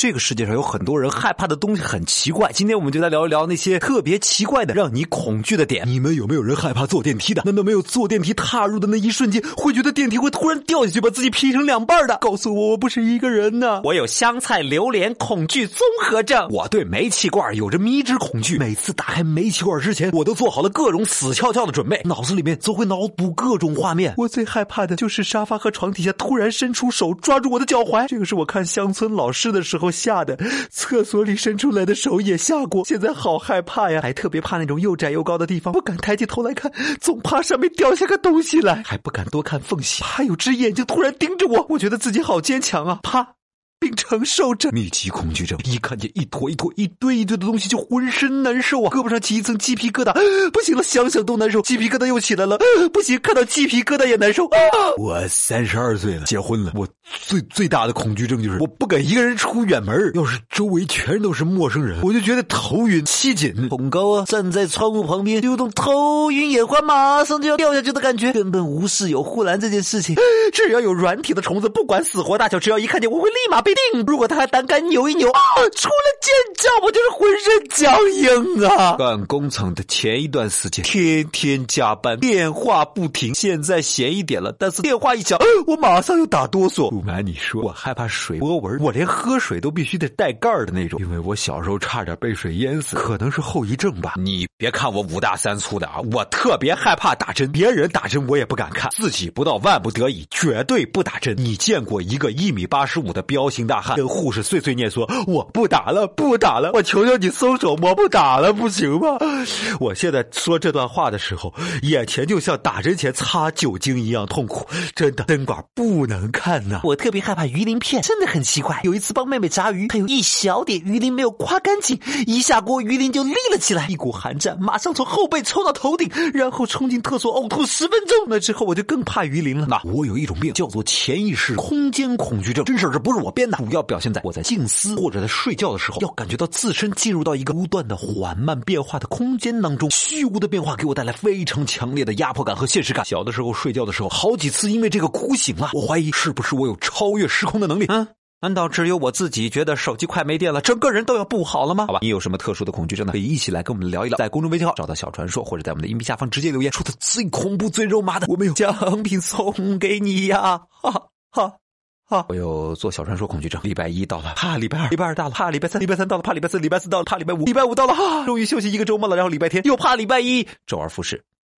这个世界上有很多人害怕的东西很奇怪，今天我们就来聊一聊那些特别奇怪的让你恐惧的点。你们有没有人害怕坐电梯的？难道没有坐电梯踏入的那一瞬间会觉得电梯会突然掉下去把自己劈成两半的？告诉我，我不是一个人呢。我有香菜榴莲恐惧综合症，我对煤气罐有着迷之恐惧。每次打开煤气罐之前，我都做好了各种死翘翘的准备，脑子里面总会脑补各种画面。我最害怕的就是沙发和床底下突然伸出手抓住我的脚踝，这个是我看乡村老师的时候我吓得。厕所里伸出来的手也吓过，现在好害怕呀！还特别怕那种又窄又高的地方，不敢抬起头来看，总怕上面掉下个东西来，还不敢多看缝隙，怕有只眼睛突然盯着我。我觉得自己好坚强啊，啪。并承受着密集恐惧症，一看见一坨一坨、一堆一堆的东西就浑身难受啊，胳膊上起一层鸡皮疙瘩，不行了，想想都难受，鸡皮疙瘩又起来了，不行，看到鸡皮疙瘩也难受。啊我三十二岁了，结婚了，我最最大的恐惧症就是我不敢一个人出远门，要是周围全都是陌生人，我就觉得头晕气紧。恐高啊，站在窗户旁边，有种头晕眼花，马上就要掉下去的感觉，根本无视有护栏这件事情。只要有软体的虫子，不管死活大小，只要一看见，我会立马。必定，如果他还胆敢扭一扭，啊，除了尖叫，我就是浑身僵硬啊！干工程的前一段时间，天天加班，电话不停。现在闲一点了，但是电话一响，我马上又打哆嗦。不瞒你说，我害怕水波纹，我连喝水都必须得带盖儿的那种，因为我小时候差点被水淹死，可能是后遗症吧。你别看我五大三粗的啊，我特别害怕打针，别人打针我也不敢看，自己不到万不得已绝对不打针。你见过一个一米八十五的彪形？大汉跟护士碎碎念说：“我不打了，不打了，我求求你松手，我不打了，不行吗？”我现在说这段话的时候，眼前就像打针前擦酒精一样痛苦，真的，针管不能看呐。我特别害怕鱼鳞片，真的很奇怪。有一次帮妹妹炸鱼，她有一小点鱼鳞没有刮干净，一下锅鱼鳞就立了起来，一股寒战马上从后背抽到头顶，然后冲进厕所呕吐十分钟。那之后我就更怕鱼鳞了。那我有一种病叫做潜意识空间恐惧症，真事这不是我编。主要表现在我在静思或者在睡觉的时候，要感觉到自身进入到一个不断的缓慢变化的空间当中，虚无的变化给我带来非常强烈的压迫感和现实感。小的时候睡觉的时候，好几次因为这个哭醒了。我怀疑是不是我有超越时空的能力？嗯，难道只有我自己觉得手机快没电了，整个人都要不好了吗？好吧，你有什么特殊的恐惧症呢？可以一起来跟我们聊一聊，在公众微信号找到小传说，或者在我们的音频下方直接留言，说的最恐怖、最肉麻的，我们有奖品送给你呀！哈哈。啊，我有做小传说恐惧症。礼拜一到了，怕礼拜二；礼拜二到了，怕礼拜三；礼拜三到了，怕礼拜四；礼拜四到了，怕礼拜五；礼拜五到了，哈，终于休息一个周末了。然后礼拜天又怕礼拜一，周而复始。